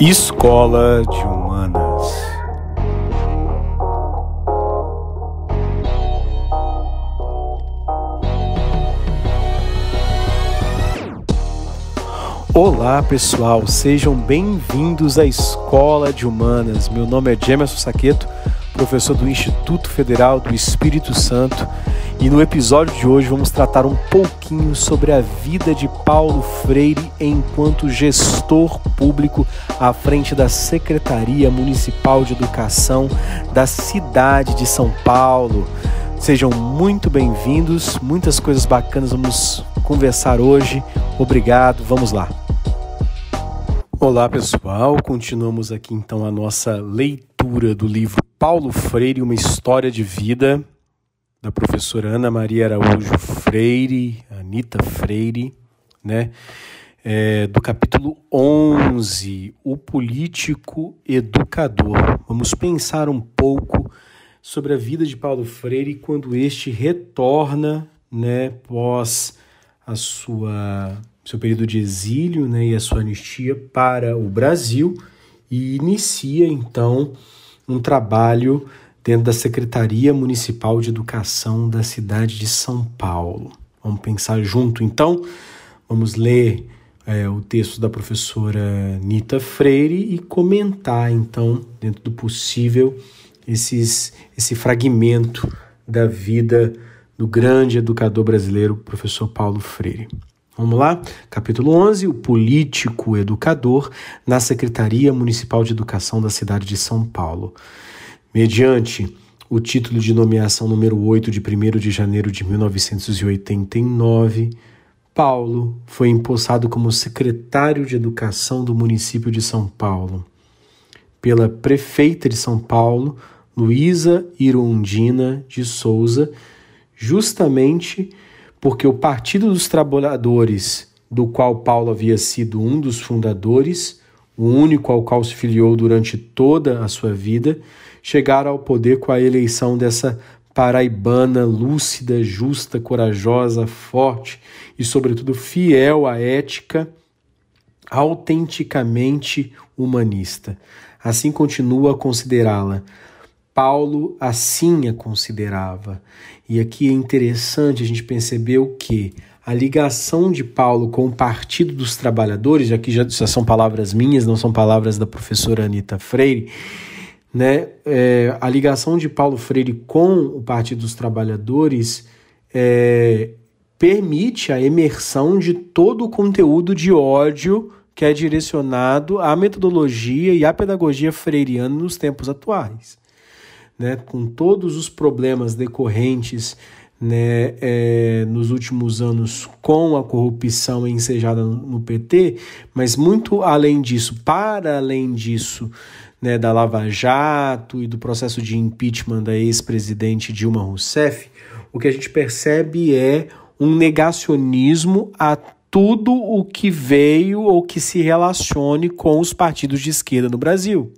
Escola de Humanas. Olá pessoal, sejam bem-vindos à Escola de Humanas. Meu nome é Gemerson Saqueto, professor do Instituto Federal do Espírito Santo e no episódio de hoje vamos tratar um pouquinho sobre a vida de Paulo Freire enquanto gestor público à frente da Secretaria Municipal de Educação da cidade de São Paulo. Sejam muito bem-vindos, muitas coisas bacanas vamos conversar hoje. Obrigado, vamos lá. Olá pessoal, continuamos aqui então a nossa leitura do livro Paulo Freire, uma história de vida da professora Ana Maria Araújo Freire, Anita Freire, né? É, do capítulo 11, O Político Educador. Vamos pensar um pouco sobre a vida de Paulo Freire quando este retorna, né, pós a sua seu período de exílio, né, e a sua anistia para o Brasil e inicia então um trabalho dentro da Secretaria Municipal de Educação da cidade de São Paulo. Vamos pensar junto então? Vamos ler é, o texto da professora Nita Freire e comentar então, dentro do possível, esses, esse fragmento da vida do grande educador brasileiro, professor Paulo Freire. Vamos lá? Capítulo 11: O político educador na Secretaria Municipal de Educação da cidade de São Paulo mediante o título de nomeação número 8 de 1 de janeiro de 1989, Paulo foi empossado como secretário de Educação do município de São Paulo. Pela prefeita de São Paulo, Luísa Irondina de Souza, justamente porque o Partido dos Trabalhadores, do qual Paulo havia sido um dos fundadores, o único ao qual se filiou durante toda a sua vida, chegaram ao poder com a eleição dessa paraibana lúcida, justa, corajosa, forte e, sobretudo, fiel à ética, autenticamente humanista. Assim continua a considerá-la. Paulo assim a considerava. E aqui é interessante a gente perceber o que a ligação de Paulo com o Partido dos Trabalhadores, aqui já, já são palavras minhas, não são palavras da professora Anita Freire, né, é, a ligação de Paulo Freire com o Partido dos Trabalhadores é, permite a emersão de todo o conteúdo de ódio que é direcionado à metodologia e à pedagogia freiriana nos tempos atuais. Né, com todos os problemas decorrentes né, é, nos últimos anos com a corrupção ensejada no PT, mas muito além disso, para além disso, né, da Lava Jato e do processo de impeachment da ex-presidente Dilma Rousseff, o que a gente percebe é um negacionismo a tudo o que veio ou que se relacione com os partidos de esquerda no Brasil.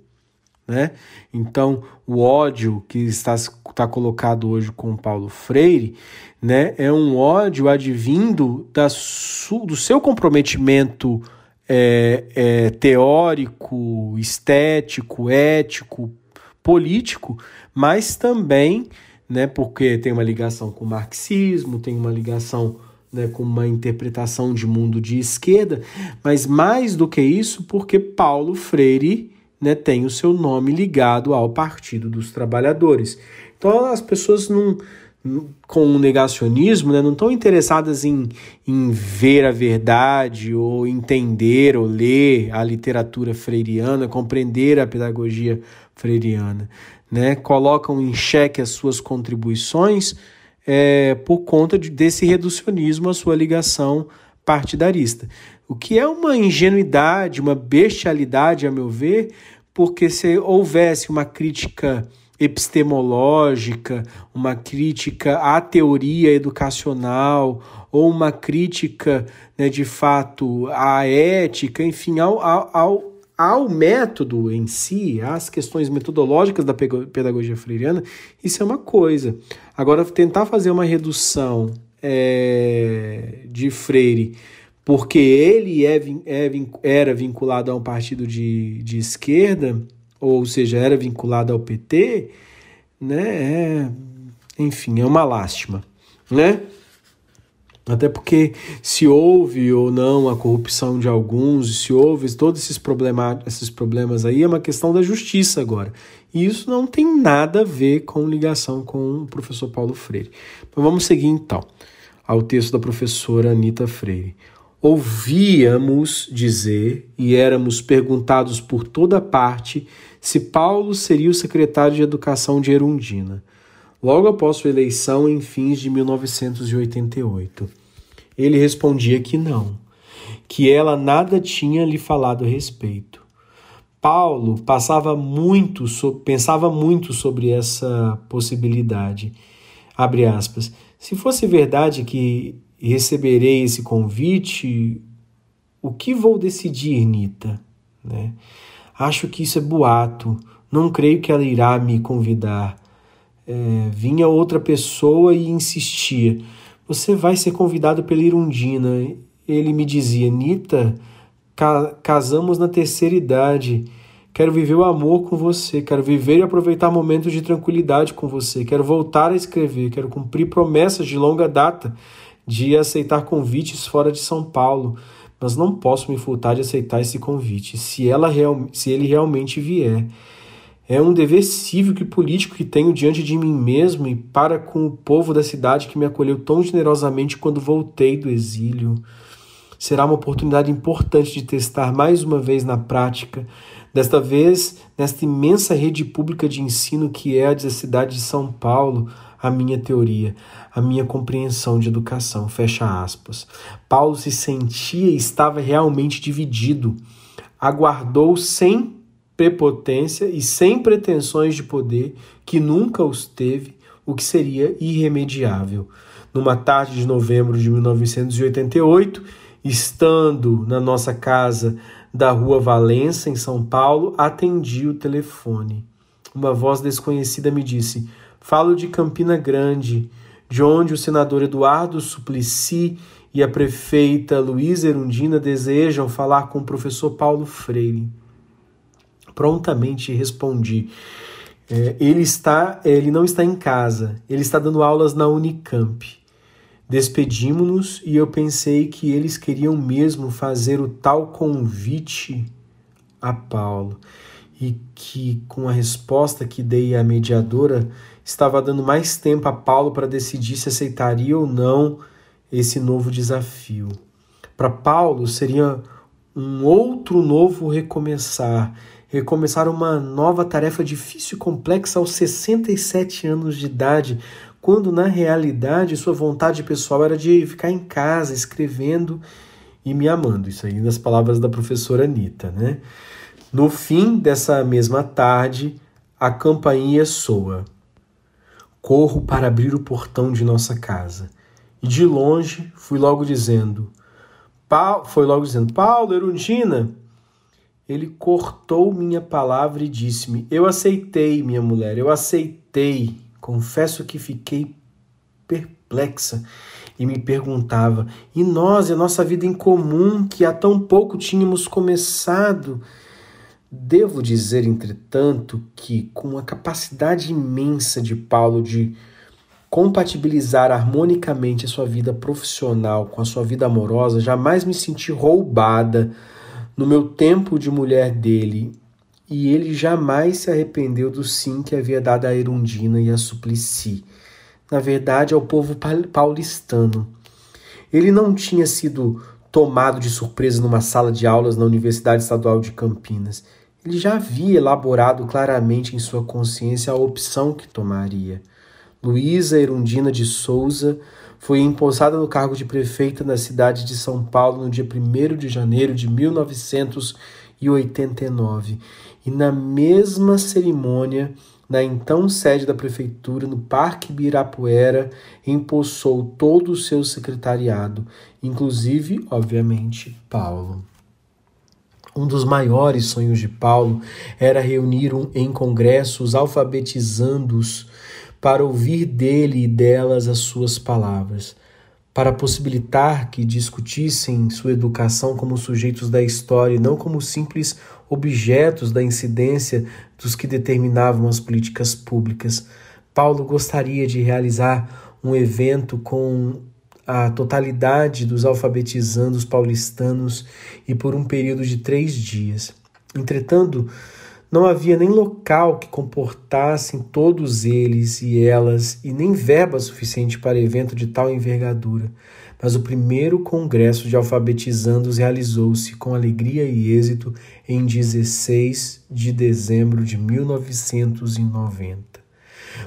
Né? Então, o ódio que está, está colocado hoje com Paulo Freire né, é um ódio advindo da su, do seu comprometimento é, é, teórico, estético, ético, político, mas também, né, porque tem uma ligação com o marxismo, tem uma ligação né, com uma interpretação de mundo de esquerda, mas mais do que isso, porque Paulo Freire né, tem o seu nome ligado ao Partido dos Trabalhadores. Então as pessoas não com o negacionismo, né, não estão interessadas em, em ver a verdade ou entender ou ler a literatura freiriana, compreender a pedagogia freiriana. Né, colocam em xeque as suas contribuições é, por conta de, desse reducionismo à sua ligação partidarista. O que é uma ingenuidade, uma bestialidade, a meu ver, porque se houvesse uma crítica epistemológica, uma crítica à teoria educacional, ou uma crítica, né, de fato, à ética, enfim, ao, ao, ao método em si, às questões metodológicas da pedagogia freiriana, isso é uma coisa. Agora, tentar fazer uma redução é, de Freire porque ele é, é, era vinculado a um partido de, de esquerda, ou seja, era vinculado ao PT, né? É, enfim, é uma lástima, né? Até porque se houve ou não a corrupção de alguns, se houve todos esses, problema, esses problemas aí, é uma questão da justiça agora. E isso não tem nada a ver com ligação com o professor Paulo Freire. Mas vamos seguir então ao texto da professora Anita Freire. Ouvíamos dizer e éramos perguntados por toda parte se Paulo seria o secretário de Educação de Erundina, logo após sua eleição em fins de 1988. Ele respondia que não, que ela nada tinha lhe falado a respeito. Paulo passava muito, pensava muito sobre essa possibilidade. Aspas. Se fosse verdade que receberei esse convite, o que vou decidir, Nita? Né? Acho que isso é boato. Não creio que ela irá me convidar. É, vinha outra pessoa e insistia. Você vai ser convidado pela Irundina. Ele me dizia, Nita, ca casamos na terceira idade. Quero viver o amor com você, quero viver e aproveitar momentos de tranquilidade com você, quero voltar a escrever, quero cumprir promessas de longa data de aceitar convites fora de São Paulo mas não posso me furtar de aceitar esse convite, se, ela real, se ele realmente vier. É um dever cívico e político que tenho diante de mim mesmo e para com o povo da cidade que me acolheu tão generosamente quando voltei do exílio. Será uma oportunidade importante de testar mais uma vez na prática, desta vez nesta imensa rede pública de ensino que é a da cidade de São Paulo, a minha teoria, a minha compreensão de educação. Fecha aspas. Paulo se sentia e estava realmente dividido. Aguardou sem prepotência e sem pretensões de poder, que nunca os teve, o que seria irremediável. Numa tarde de novembro de 1988, estando na nossa casa da Rua Valença, em São Paulo, atendi o telefone. Uma voz desconhecida me disse: Falo de Campina Grande, de onde o senador Eduardo Suplicy e a prefeita Luísa Erundina desejam falar com o professor Paulo Freire. Prontamente respondi. É, ele está, ele não está em casa, ele está dando aulas na Unicamp. Despedimos-nos e eu pensei que eles queriam mesmo fazer o tal convite a Paulo e que com a resposta que dei à mediadora estava dando mais tempo a Paulo para decidir se aceitaria ou não esse novo desafio. Para Paulo seria um outro novo recomeçar, recomeçar uma nova tarefa difícil e complexa aos 67 anos de idade, quando na realidade sua vontade pessoal era de ficar em casa escrevendo e me amando. Isso aí nas palavras da professora Anitta, né? No fim dessa mesma tarde, a campainha soa. Corro para abrir o portão de nossa casa. E de longe fui logo dizendo: Paulo, foi logo dizendo: Paulo, Erundina. Ele cortou minha palavra e disse-me: Eu aceitei, minha mulher, eu aceitei. Confesso que fiquei perplexa e me perguntava: e nós e a nossa vida em comum, que há tão pouco tínhamos começado? Devo dizer, entretanto, que com a capacidade imensa de Paulo de compatibilizar harmonicamente a sua vida profissional com a sua vida amorosa, jamais me senti roubada no meu tempo de mulher dele, e ele jamais se arrependeu do sim que havia dado a Erundina e a Suplicy. Na verdade, ao povo paulistano. Ele não tinha sido tomado de surpresa numa sala de aulas na Universidade Estadual de Campinas. Ele já havia elaborado claramente em sua consciência a opção que tomaria. Luísa Erundina de Souza foi empossada no cargo de prefeita da cidade de São Paulo no dia 1 de janeiro de 1989. E na mesma cerimônia, na então sede da prefeitura, no Parque Birapuera, empossou todo o seu secretariado, inclusive, obviamente, Paulo. Um dos maiores sonhos de Paulo era reunir um, em congressos alfabetizando-os para ouvir dele e delas as suas palavras. para possibilitar que discutissem sua educação como sujeitos da história e não como simples objetos da incidência dos que determinavam as políticas públicas. Paulo gostaria de realizar um evento com a totalidade dos alfabetizandos paulistanos e por um período de três dias. Entretanto, não havia nem local que comportassem todos eles e elas, e nem verba suficiente para evento de tal envergadura. Mas o primeiro congresso de alfabetizandos realizou-se com alegria e êxito em 16 de dezembro de 1990.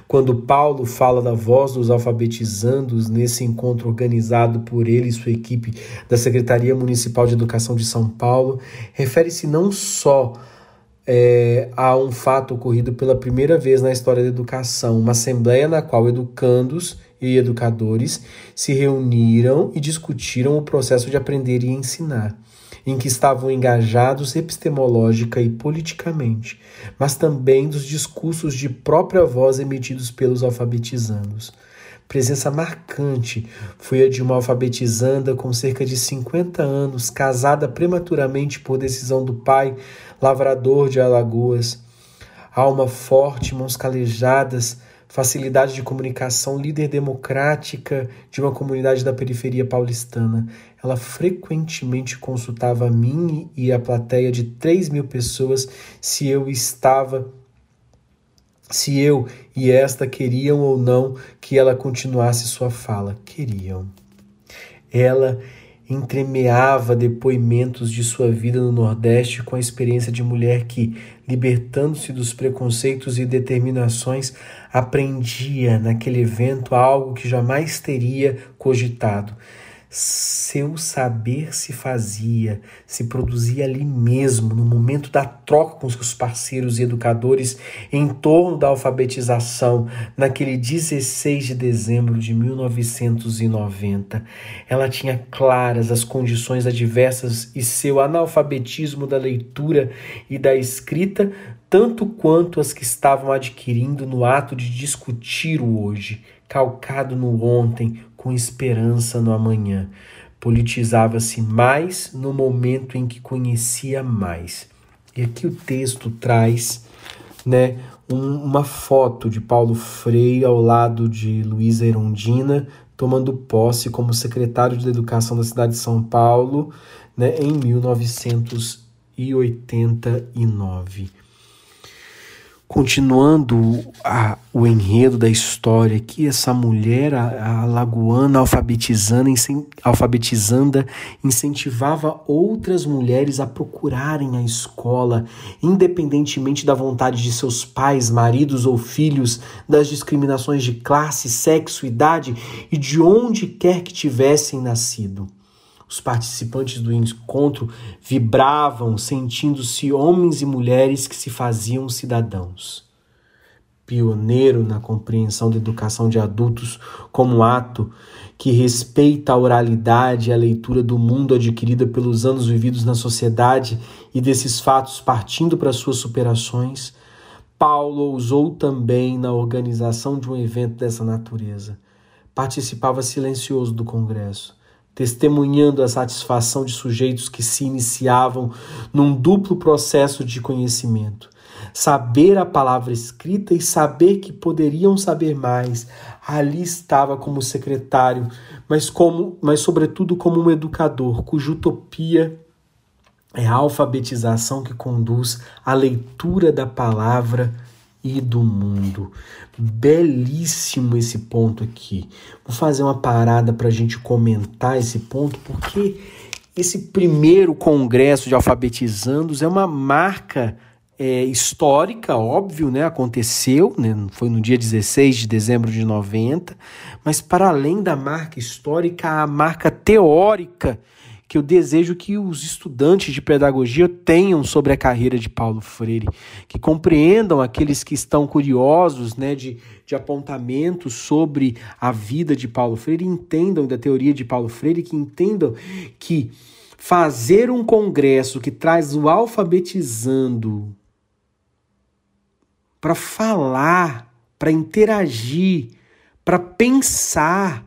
Quando Paulo fala da voz dos alfabetizandos nesse encontro organizado por ele e sua equipe da Secretaria Municipal de Educação de São Paulo, refere-se não só é, a um fato ocorrido pela primeira vez na história da educação, uma assembleia na qual educandos e educadores se reuniram e discutiram o processo de aprender e ensinar, em que estavam engajados epistemológica e politicamente, mas também dos discursos de própria voz emitidos pelos alfabetizandos. Presença marcante foi a de uma alfabetizanda com cerca de 50 anos, casada prematuramente por decisão do pai, lavrador de Alagoas. Alma forte, mãos calejadas, facilidade de comunicação, líder democrática de uma comunidade da periferia paulistana. Ela frequentemente consultava a mim e a plateia de 3 mil pessoas se eu estava se eu e esta queriam ou não que ela continuasse sua fala. Queriam. Ela entremeava depoimentos de sua vida no Nordeste com a experiência de mulher que, libertando-se dos preconceitos e determinações, aprendia naquele evento algo que jamais teria cogitado seu saber se fazia, se produzia ali mesmo, no momento da troca com seus parceiros e educadores em torno da alfabetização, naquele 16 de dezembro de 1990. Ela tinha claras as condições adversas e seu analfabetismo da leitura e da escrita, tanto quanto as que estavam adquirindo no ato de discutir o hoje, calcado no ontem, com esperança no amanhã. Politizava-se mais no momento em que conhecia mais. E aqui o texto traz né, um, uma foto de Paulo Freire ao lado de Luísa Erundina, tomando posse como secretário de Educação da cidade de São Paulo né, em 1989. Continuando a, o enredo da história aqui, essa mulher, a, a lagoana alfabetizando, alfabetizanda, incentivava outras mulheres a procurarem a escola, independentemente da vontade de seus pais, maridos ou filhos, das discriminações de classe, sexo, idade e de onde quer que tivessem nascido. Os participantes do encontro vibravam, sentindo-se homens e mulheres que se faziam cidadãos. Pioneiro na compreensão da educação de adultos como ato que respeita a oralidade e a leitura do mundo adquirida pelos anos vividos na sociedade e desses fatos partindo para suas superações, Paulo usou também na organização de um evento dessa natureza. Participava silencioso do congresso testemunhando a satisfação de sujeitos que se iniciavam num duplo processo de conhecimento. Saber a palavra escrita e saber que poderiam saber mais. Ali estava como secretário, mas como, mas sobretudo como um educador, cuja utopia é a alfabetização que conduz à leitura da palavra e do mundo. Belíssimo esse ponto aqui. Vou fazer uma parada para a gente comentar esse ponto, porque esse primeiro congresso de alfabetizandos é uma marca é, histórica, óbvio, né? Aconteceu, né? foi no dia 16 de dezembro de 90, mas para além da marca histórica, a marca teórica que eu desejo que os estudantes de pedagogia tenham sobre a carreira de Paulo Freire, que compreendam aqueles que estão curiosos né, de, de apontamentos sobre a vida de Paulo Freire, entendam da teoria de Paulo Freire, que entendam que fazer um congresso que traz o alfabetizando para falar, para interagir, para pensar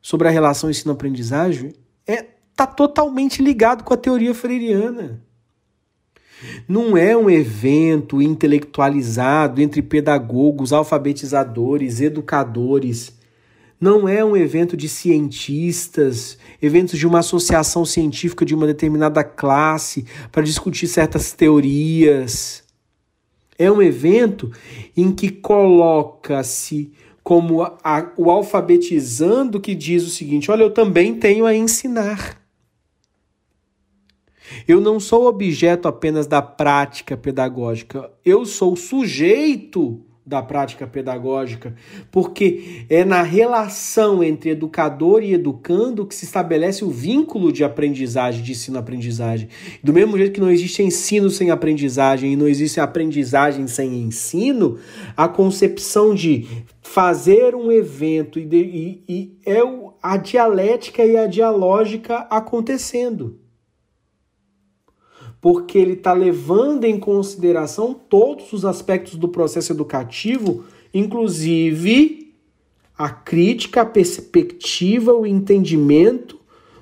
sobre a relação ensino-aprendizagem é tá totalmente ligado com a teoria freiriana. Não é um evento intelectualizado entre pedagogos, alfabetizadores, educadores. Não é um evento de cientistas, eventos de uma associação científica de uma determinada classe para discutir certas teorias. É um evento em que coloca-se como a, o alfabetizando que diz o seguinte: olha, eu também tenho a ensinar. Eu não sou objeto apenas da prática pedagógica, eu sou sujeito da prática pedagógica, porque é na relação entre educador e educando que se estabelece o vínculo de aprendizagem, de ensino-aprendizagem. Do mesmo jeito que não existe ensino sem aprendizagem e não existe aprendizagem sem ensino, a concepção de fazer um evento e, de, e, e é a dialética e a dialógica acontecendo porque ele está levando em consideração todos os aspectos do processo educativo, inclusive a crítica, a perspectiva, o entendimento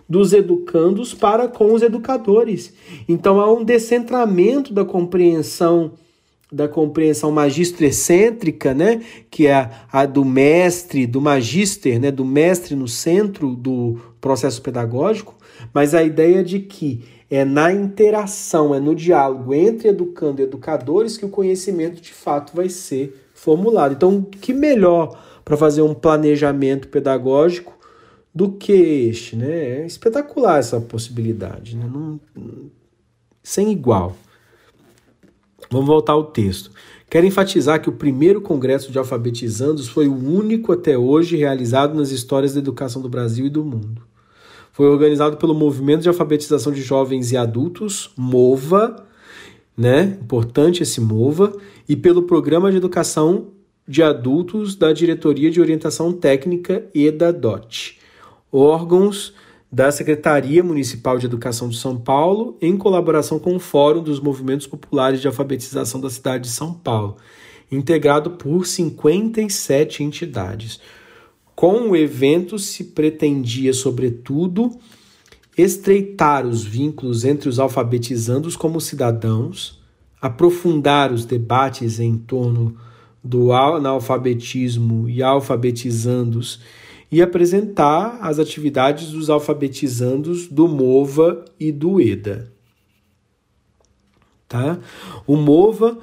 dos educandos para com os educadores. Então há um descentramento da compreensão da compreensão magistro-excêntrica, né, que é a, a, do mestre, do magister, né, do mestre no centro do processo pedagógico, mas a ideia de que é na interação, é no diálogo entre educando e educadores que o conhecimento de fato vai ser formulado. Então, que melhor para fazer um planejamento pedagógico do que este, né? É espetacular essa possibilidade, né? Não, sem igual. Vamos voltar ao texto. Quero enfatizar que o primeiro congresso de alfabetizandos foi o único até hoje realizado nas histórias da educação do Brasil e do mundo. Foi organizado pelo Movimento de Alfabetização de Jovens e Adultos, MOVA, né? Importante esse MOVA, e pelo Programa de Educação de Adultos da Diretoria de Orientação Técnica EDA-DOT, órgãos da Secretaria Municipal de Educação de São Paulo, em colaboração com o Fórum dos Movimentos Populares de Alfabetização da cidade de São Paulo, integrado por 57 entidades. Com o evento se pretendia, sobretudo, estreitar os vínculos entre os alfabetizandos como cidadãos, aprofundar os debates em torno do analfabetismo e alfabetizandos e apresentar as atividades dos alfabetizandos do MOVA e do EDA. Tá? O MOVA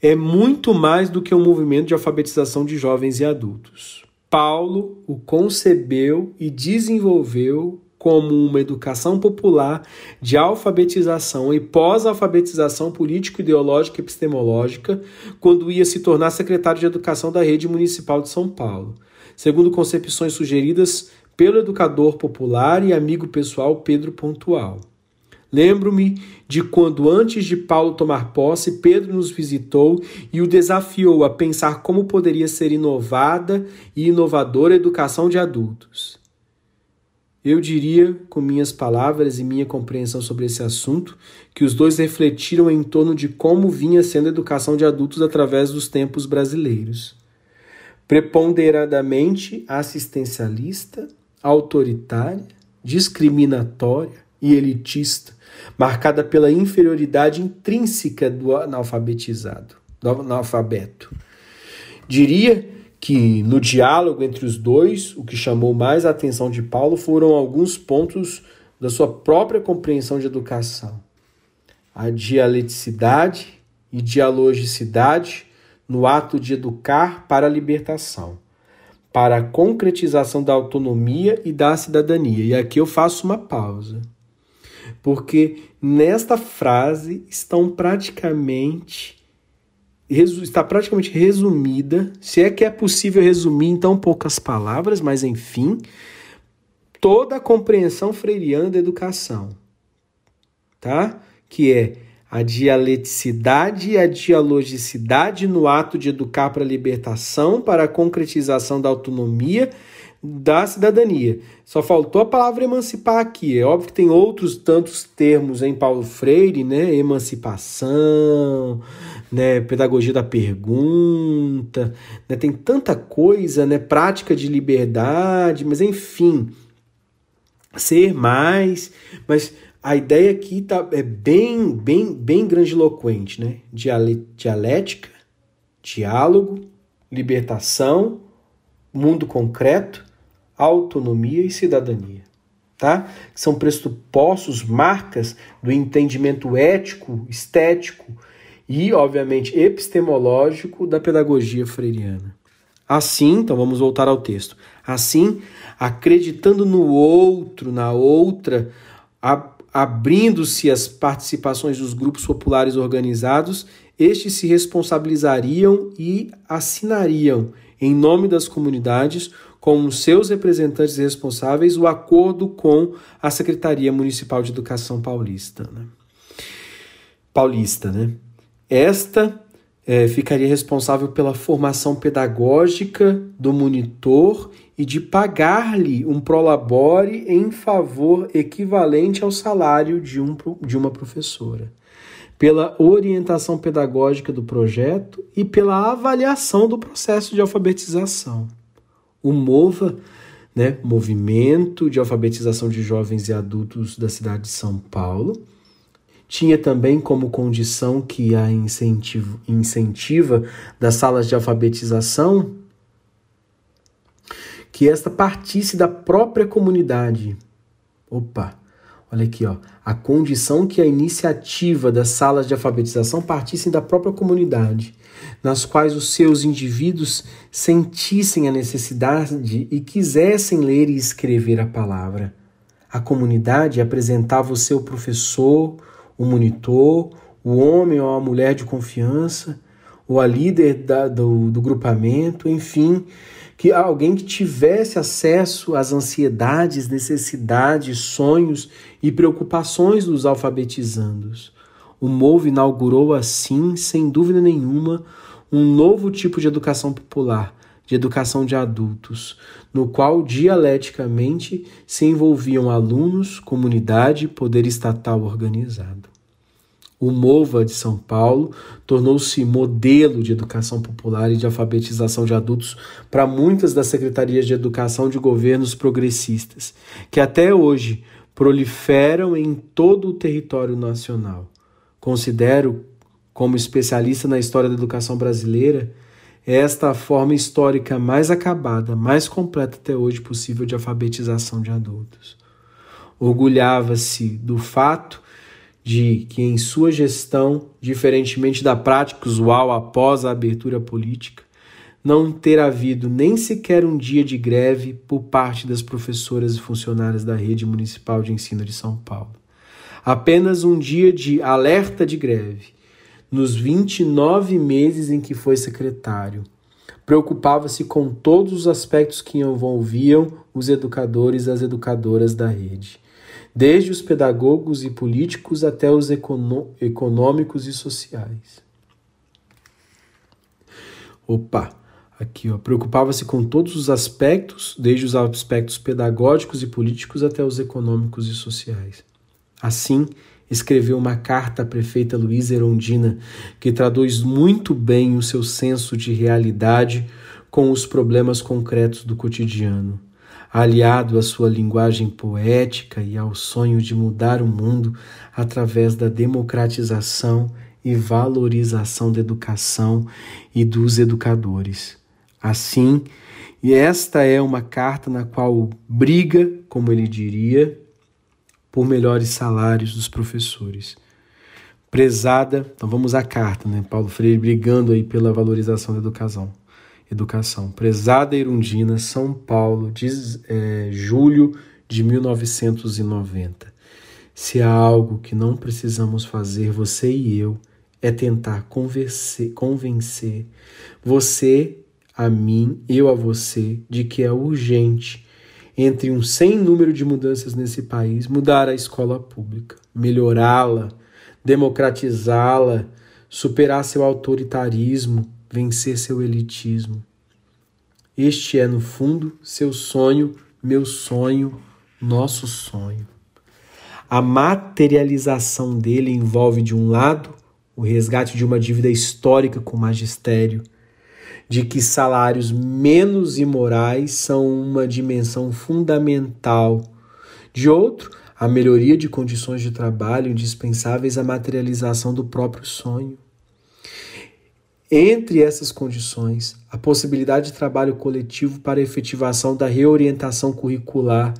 é muito mais do que um movimento de alfabetização de jovens e adultos. Paulo o concebeu e desenvolveu como uma educação popular de alfabetização e pós-alfabetização político-ideológica e epistemológica, quando ia se tornar secretário de Educação da Rede Municipal de São Paulo, segundo concepções sugeridas pelo educador popular e amigo pessoal Pedro Pontual. Lembro-me de quando, antes de Paulo tomar posse, Pedro nos visitou e o desafiou a pensar como poderia ser inovada e inovadora a educação de adultos. Eu diria, com minhas palavras e minha compreensão sobre esse assunto, que os dois refletiram em torno de como vinha sendo a educação de adultos através dos tempos brasileiros. Preponderadamente assistencialista, autoritária, discriminatória e elitista, marcada pela inferioridade intrínseca do analfabetizado, do analfabeto. Diria que no diálogo entre os dois, o que chamou mais a atenção de Paulo foram alguns pontos da sua própria compreensão de educação. A dialeticidade e dialogicidade no ato de educar para a libertação, para a concretização da autonomia e da cidadania. E aqui eu faço uma pausa porque nesta frase estão praticamente está praticamente resumida, se é que é possível resumir em tão poucas palavras, mas enfim, toda a compreensão freiriana da educação, tá? Que é a dialeticidade e a dialogicidade no ato de educar para a libertação, para a concretização da autonomia da cidadania. Só faltou a palavra emancipar aqui. É óbvio que tem outros tantos termos em Paulo Freire, né? Emancipação, né, pedagogia da pergunta, né, tem tanta coisa, né, prática de liberdade, mas enfim, ser mais, mas a ideia aqui tá, é bem, bem, bem grandiloquente, né? Dialética, diálogo, libertação, mundo concreto, autonomia e cidadania tá? são pressupostos, marcas do entendimento ético, estético e, obviamente, epistemológico da pedagogia freiriana. Assim, então vamos voltar ao texto. Assim, acreditando no outro, na outra, abrindo-se as participações dos grupos populares organizados, estes se responsabilizariam e assinariam, em nome das comunidades, com seus representantes responsáveis o acordo com a Secretaria Municipal de Educação Paulista. Né? Paulista, né? Esta é, ficaria responsável pela formação pedagógica do monitor e de pagar-lhe um prolabore em favor equivalente ao salário de, um, de uma professora, pela orientação pedagógica do projeto e pela avaliação do processo de alfabetização o MOVA, né, Movimento de Alfabetização de Jovens e Adultos da cidade de São Paulo. Tinha também como condição que a incentivo, incentiva das salas de alfabetização que esta partisse da própria comunidade. Opa, olha aqui, ó. A condição que a iniciativa das salas de alfabetização partissem da própria comunidade nas quais os seus indivíduos sentissem a necessidade e quisessem ler e escrever a palavra. A comunidade apresentava o seu professor, o monitor, o homem ou a mulher de confiança, ou a líder da, do, do grupamento, enfim, que alguém que tivesse acesso às ansiedades, necessidades, sonhos e preocupações dos alfabetizandos. O MOVE inaugurou assim, sem dúvida nenhuma, um novo tipo de educação popular, de educação de adultos, no qual dialeticamente se envolviam alunos, comunidade e poder estatal organizado. O MOVA de São Paulo tornou-se modelo de educação popular e de alfabetização de adultos para muitas das secretarias de educação de governos progressistas, que até hoje proliferam em todo o território nacional. Considero, como especialista na história da educação brasileira, esta a forma histórica mais acabada, mais completa até hoje possível de alfabetização de adultos. Orgulhava-se do fato de que, em sua gestão, diferentemente da prática usual após a abertura política, não ter havido nem sequer um dia de greve por parte das professoras e funcionárias da rede municipal de ensino de São Paulo apenas um dia de alerta de greve. Nos 29 meses em que foi secretário, preocupava-se com todos os aspectos que envolviam os educadores e as educadoras da rede, desde os pedagogos e políticos até os econômicos e sociais. Opa, aqui ó, preocupava-se com todos os aspectos, desde os aspectos pedagógicos e políticos até os econômicos e sociais. Assim, escreveu uma carta à prefeita Luísa Erondina, que traduz muito bem o seu senso de realidade com os problemas concretos do cotidiano. Aliado à sua linguagem poética e ao sonho de mudar o mundo através da democratização e valorização da educação e dos educadores. Assim, e esta é uma carta na qual briga, como ele diria, por melhores salários dos professores. Prezada, então vamos à carta, né? Paulo Freire brigando aí pela valorização da educação. Educação. Prezada Irundina, São Paulo, de é, julho de 1990. Se há algo que não precisamos fazer, você e eu, é tentar convencer, convencer você a mim, eu a você, de que é urgente entre um sem número de mudanças nesse país, mudar a escola pública, melhorá-la, democratizá-la, superar seu autoritarismo, vencer seu elitismo. Este é, no fundo, seu sonho, meu sonho, nosso sonho. A materialização dele envolve, de um lado, o resgate de uma dívida histórica com o magistério, de que salários menos imorais são uma dimensão fundamental. De outro, a melhoria de condições de trabalho indispensáveis à materialização do próprio sonho. Entre essas condições, a possibilidade de trabalho coletivo para a efetivação da reorientação curricular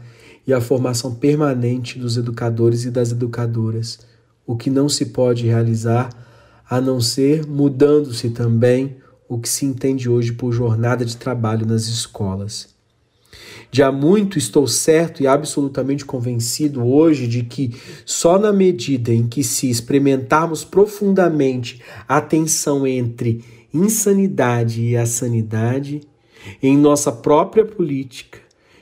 e a formação permanente dos educadores e das educadoras, o que não se pode realizar a não ser mudando-se também o que se entende hoje por jornada de trabalho nas escolas. Há muito estou certo e absolutamente convencido hoje de que só na medida em que se experimentarmos profundamente a tensão entre insanidade e a sanidade em nossa própria política,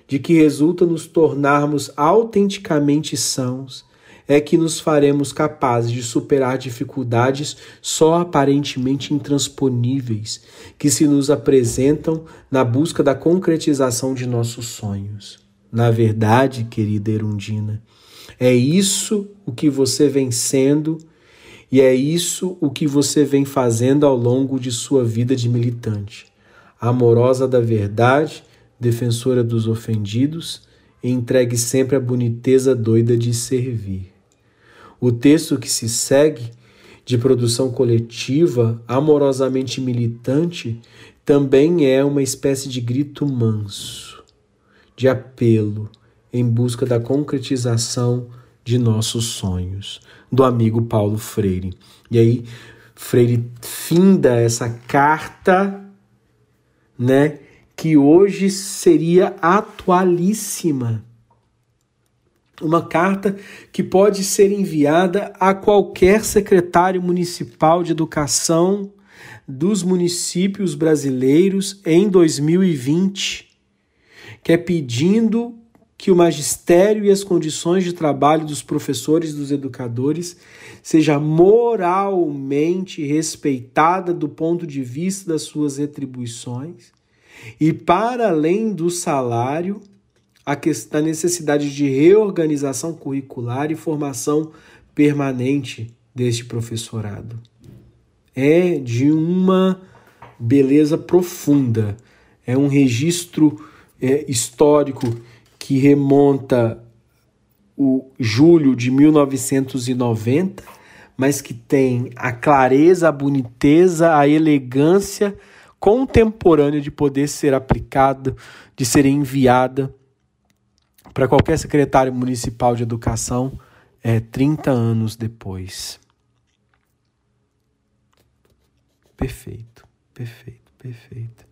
de que resulta nos tornarmos autenticamente sãos, é que nos faremos capazes de superar dificuldades só aparentemente intransponíveis que se nos apresentam na busca da concretização de nossos sonhos. Na verdade, querida Erundina, é isso o que você vem sendo e é isso o que você vem fazendo ao longo de sua vida de militante. Amorosa da verdade, defensora dos ofendidos, entregue sempre a boniteza doida de servir. O texto que se segue, de produção coletiva, amorosamente militante, também é uma espécie de grito manso, de apelo em busca da concretização de nossos sonhos, do amigo Paulo Freire. E aí, Freire finda essa carta, né, que hoje seria atualíssima uma carta que pode ser enviada a qualquer secretário municipal de educação dos municípios brasileiros em 2020, que é pedindo que o magistério e as condições de trabalho dos professores e dos educadores seja moralmente respeitada do ponto de vista das suas retribuições e para além do salário a da necessidade de reorganização curricular e formação permanente deste professorado. É de uma beleza profunda, é um registro é, histórico que remonta o julho de 1990, mas que tem a clareza, a boniteza, a elegância contemporânea de poder ser aplicada, de ser enviada para qualquer secretário municipal de educação é 30 anos depois. Perfeito, perfeito, perfeito.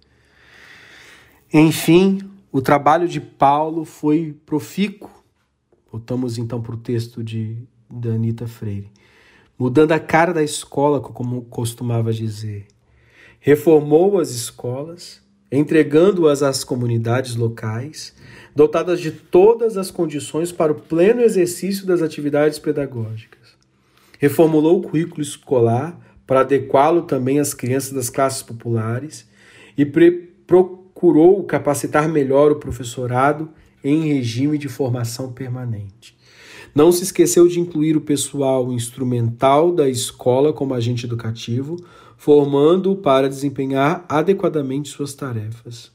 Enfim, o trabalho de Paulo foi profícuo. Voltamos então para o texto de, de Anitta Freire. Mudando a cara da escola, como costumava dizer. Reformou as escolas, entregando-as às comunidades locais, dotadas de todas as condições para o pleno exercício das atividades pedagógicas. Reformulou o currículo escolar para adequá-lo também às crianças das classes populares e procurou capacitar melhor o professorado em regime de formação permanente. Não se esqueceu de incluir o pessoal instrumental da escola como agente educativo, formando-o para desempenhar adequadamente suas tarefas.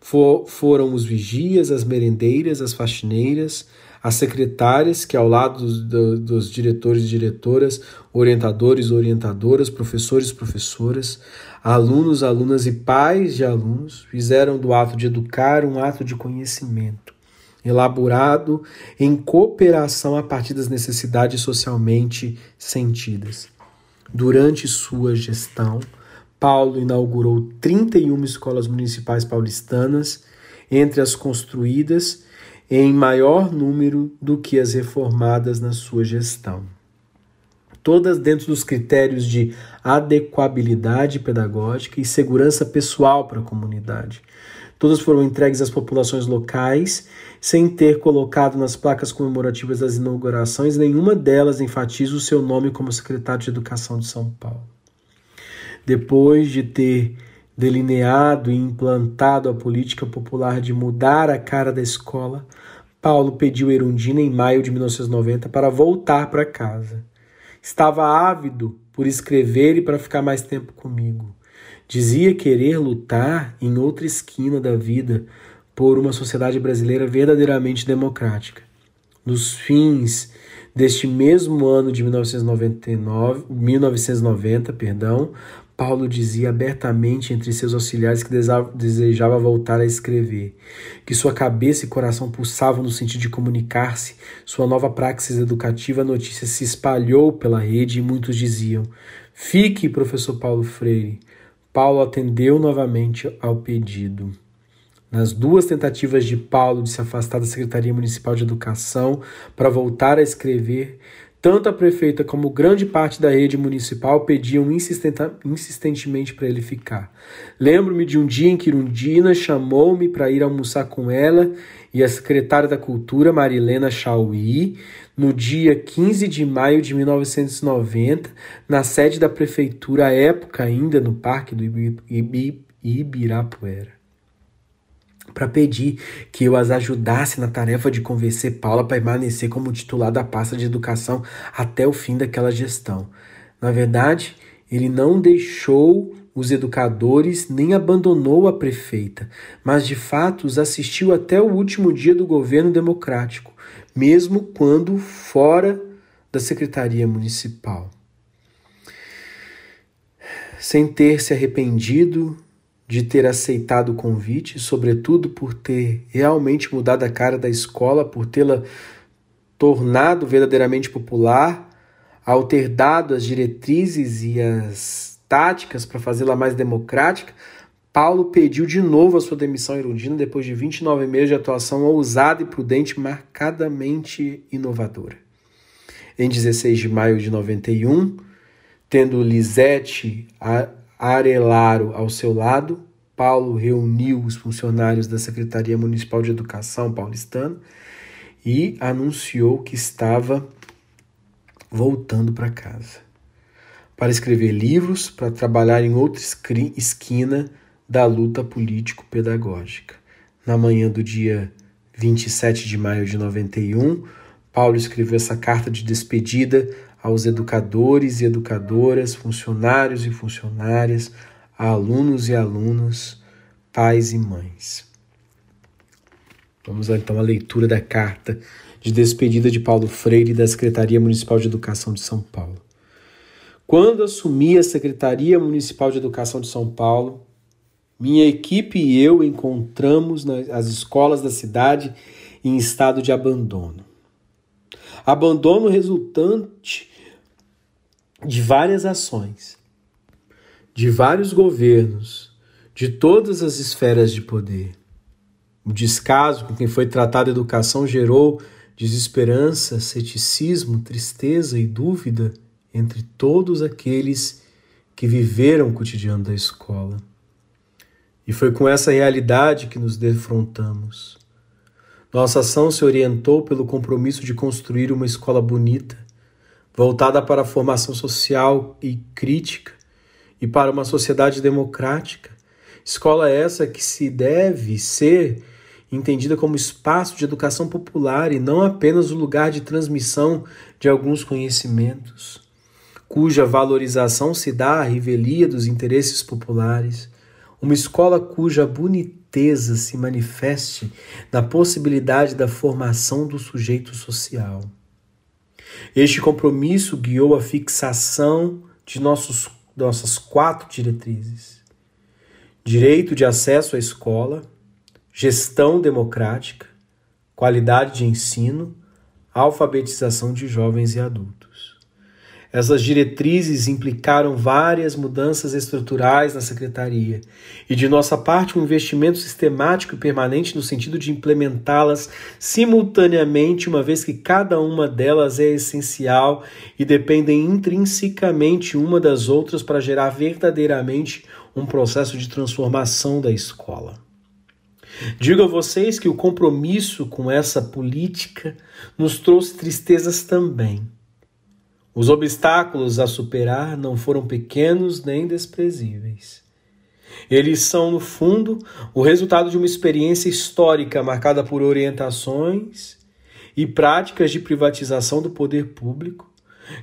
For, foram os vigias, as merendeiras, as faxineiras, as secretárias, que ao lado do, dos diretores e diretoras, orientadores, orientadoras, professores, professoras, alunos, alunas e pais de alunos, fizeram do ato de educar um ato de conhecimento, elaborado em cooperação a partir das necessidades socialmente sentidas. Durante sua gestão, Paulo inaugurou 31 escolas municipais paulistanas, entre as construídas em maior número do que as reformadas na sua gestão. Todas dentro dos critérios de adequabilidade pedagógica e segurança pessoal para a comunidade. Todas foram entregues às populações locais, sem ter colocado nas placas comemorativas das inaugurações, nenhuma delas enfatiza o seu nome como secretário de Educação de São Paulo depois de ter delineado e implantado a política popular de mudar a cara da escola, Paulo pediu Erundina em maio de 1990 para voltar para casa. Estava ávido por por escrever e para ficar mais tempo comigo. Dizia querer lutar em outra esquina da vida por uma sociedade brasileira verdadeiramente democrática. Nos fins deste mesmo ano de 1999, 1990, perdão, Paulo dizia abertamente entre seus auxiliares que desejava voltar a escrever, que sua cabeça e coração pulsavam no sentido de comunicar-se. Sua nova praxis educativa, a notícia se espalhou pela rede e muitos diziam: Fique, professor Paulo Freire. Paulo atendeu novamente ao pedido. Nas duas tentativas de Paulo de se afastar da Secretaria Municipal de Educação para voltar a escrever, tanto a prefeita como grande parte da rede municipal pediam insistentemente para ele ficar. Lembro-me de um dia em que Irundina chamou-me para ir almoçar com ela e a secretária da Cultura, Marilena Chauí, no dia 15 de maio de 1990, na sede da prefeitura, à época ainda no Parque do Ibirapuera para pedir que eu as ajudasse na tarefa de convencer Paula a permanecer como titular da pasta de educação até o fim daquela gestão. Na verdade, ele não deixou os educadores nem abandonou a prefeita, mas de fato os assistiu até o último dia do governo democrático, mesmo quando fora da secretaria municipal. Sem ter se arrependido de ter aceitado o convite, sobretudo por ter realmente mudado a cara da escola, por tê-la tornado verdadeiramente popular, ao ter dado as diretrizes e as táticas para fazê-la mais democrática, Paulo pediu de novo a sua demissão erudina depois de 29 meses de atuação ousada e prudente, marcadamente inovadora. Em 16 de maio de 91, tendo Lisete Arelaro ao seu lado, Paulo reuniu os funcionários da Secretaria Municipal de Educação paulistana e anunciou que estava voltando para casa para escrever livros, para trabalhar em outra esquina da luta político-pedagógica. Na manhã do dia 27 de maio de 91, Paulo escreveu essa carta de despedida aos educadores e educadoras, funcionários e funcionárias, alunos e alunas, pais e mães. Vamos lá então à leitura da carta de despedida de Paulo Freire da Secretaria Municipal de Educação de São Paulo. Quando assumi a Secretaria Municipal de Educação de São Paulo, minha equipe e eu encontramos as escolas da cidade em estado de abandono. Abandono resultante de várias ações, de vários governos, de todas as esferas de poder. O descaso com quem foi tratada a educação gerou desesperança, ceticismo, tristeza e dúvida entre todos aqueles que viveram o cotidiano da escola. E foi com essa realidade que nos defrontamos. Nossa ação se orientou pelo compromisso de construir uma escola bonita, voltada para a formação social e crítica e para uma sociedade democrática. Escola essa que se deve ser entendida como espaço de educação popular e não apenas o lugar de transmissão de alguns conhecimentos, cuja valorização se dá à revelia dos interesses populares, uma escola cuja boniteza se manifeste na possibilidade da formação do sujeito social. Este compromisso guiou a fixação de nossos, nossas quatro diretrizes: direito de acesso à escola, gestão democrática, qualidade de ensino, alfabetização de jovens e adultos. Essas diretrizes implicaram várias mudanças estruturais na secretaria e, de nossa parte, um investimento sistemático e permanente no sentido de implementá-las simultaneamente, uma vez que cada uma delas é essencial e dependem intrinsecamente uma das outras para gerar verdadeiramente um processo de transformação da escola. Digo a vocês que o compromisso com essa política nos trouxe tristezas também os obstáculos a superar não foram pequenos nem desprezíveis. Eles são, no fundo, o resultado de uma experiência histórica marcada por orientações e práticas de privatização do poder público,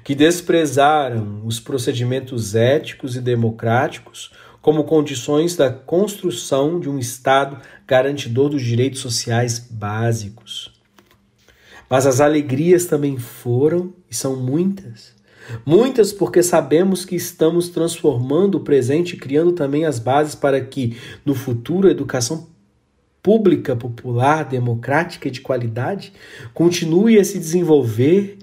que desprezaram os procedimentos éticos e democráticos como condições da construção de um Estado garantidor dos direitos sociais básicos. Mas as alegrias também foram e são muitas. Muitas porque sabemos que estamos transformando o presente e criando também as bases para que, no futuro, a educação pública, popular, democrática e de qualidade continue a se desenvolver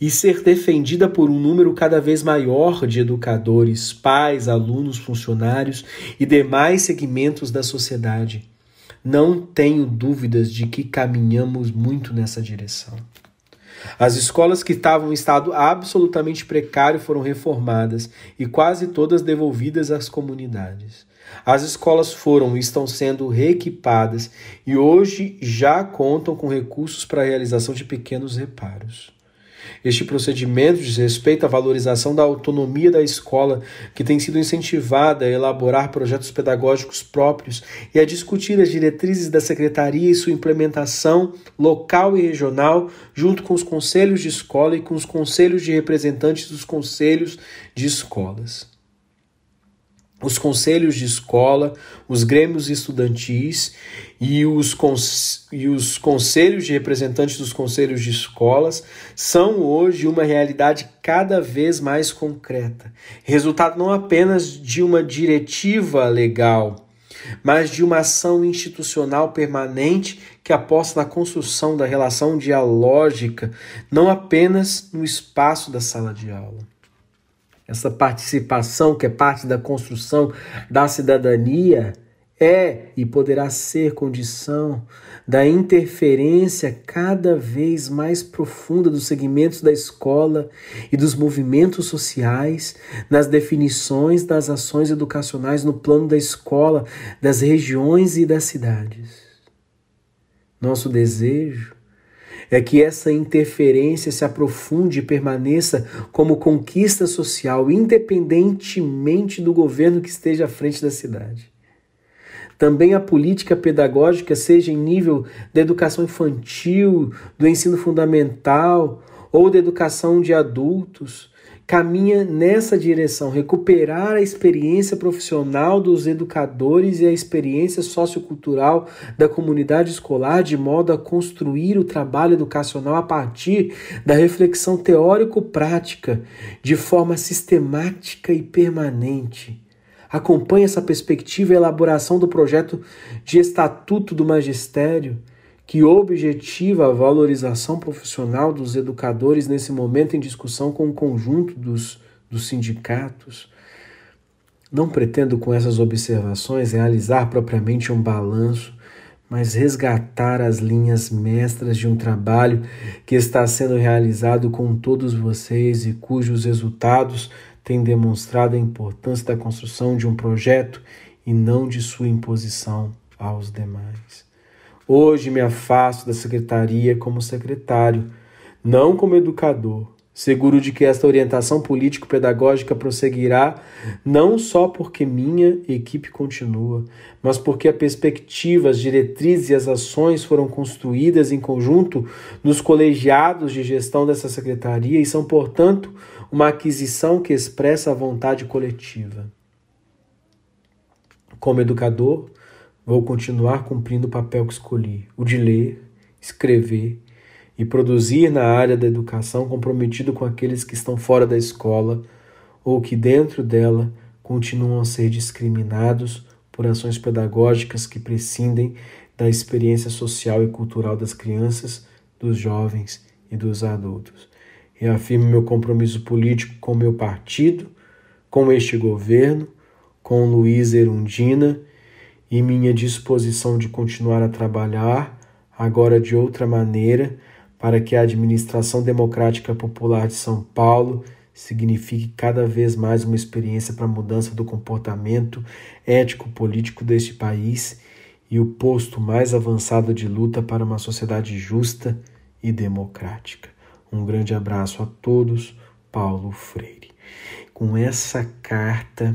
e ser defendida por um número cada vez maior de educadores, pais, alunos, funcionários e demais segmentos da sociedade. Não tenho dúvidas de que caminhamos muito nessa direção. As escolas que estavam em estado absolutamente precário foram reformadas e quase todas devolvidas às comunidades. As escolas foram e estão sendo reequipadas e hoje já contam com recursos para a realização de pequenos reparos. Este procedimento diz respeito à valorização da autonomia da escola, que tem sido incentivada a elaborar projetos pedagógicos próprios e a discutir as diretrizes da secretaria e sua implementação local e regional, junto com os conselhos de escola e com os conselhos de representantes dos conselhos de escolas os conselhos de escola, os grêmios estudantis e os, e os conselhos de representantes dos conselhos de escolas são hoje uma realidade cada vez mais concreta, resultado não apenas de uma diretiva legal, mas de uma ação institucional permanente que aposta na construção da relação dialógica, não apenas no espaço da sala de aula essa participação que é parte da construção da cidadania, é e poderá ser condição da interferência cada vez mais profunda dos segmentos da escola e dos movimentos sociais nas definições das ações educacionais no plano da escola, das regiões e das cidades. Nosso desejo é que essa interferência se aprofunde e permaneça como conquista social, independentemente do governo que esteja à frente da cidade. Também a política pedagógica, seja em nível da educação infantil, do ensino fundamental ou da educação de adultos, caminha nessa direção, recuperar a experiência profissional dos educadores e a experiência sociocultural da comunidade escolar, de modo a construir o trabalho educacional a partir da reflexão teórico-prática, de forma sistemática e permanente. Acompanhe essa perspectiva e elaboração do projeto de Estatuto do Magistério que objetiva a valorização profissional dos educadores nesse momento em discussão com o conjunto dos, dos sindicatos. Não pretendo com essas observações realizar propriamente um balanço, mas resgatar as linhas mestras de um trabalho que está sendo realizado com todos vocês e cujos resultados têm demonstrado a importância da construção de um projeto e não de sua imposição aos demais. Hoje me afasto da secretaria como secretário, não como educador, seguro de que esta orientação político-pedagógica prosseguirá não só porque minha equipe continua, mas porque a perspectiva, as diretrizes e as ações foram construídas em conjunto nos colegiados de gestão dessa secretaria e são, portanto, uma aquisição que expressa a vontade coletiva. Como educador, Vou continuar cumprindo o papel que escolhi, o de ler, escrever e produzir na área da educação comprometido com aqueles que estão fora da escola ou que dentro dela continuam a ser discriminados por ações pedagógicas que prescindem da experiência social e cultural das crianças, dos jovens e dos adultos. Reafirmo meu compromisso político com meu partido, com este governo, com Luiz Erundina e minha disposição de continuar a trabalhar, agora de outra maneira, para que a administração democrática popular de São Paulo signifique cada vez mais uma experiência para a mudança do comportamento ético-político deste país e o posto mais avançado de luta para uma sociedade justa e democrática. Um grande abraço a todos, Paulo Freire. Com essa carta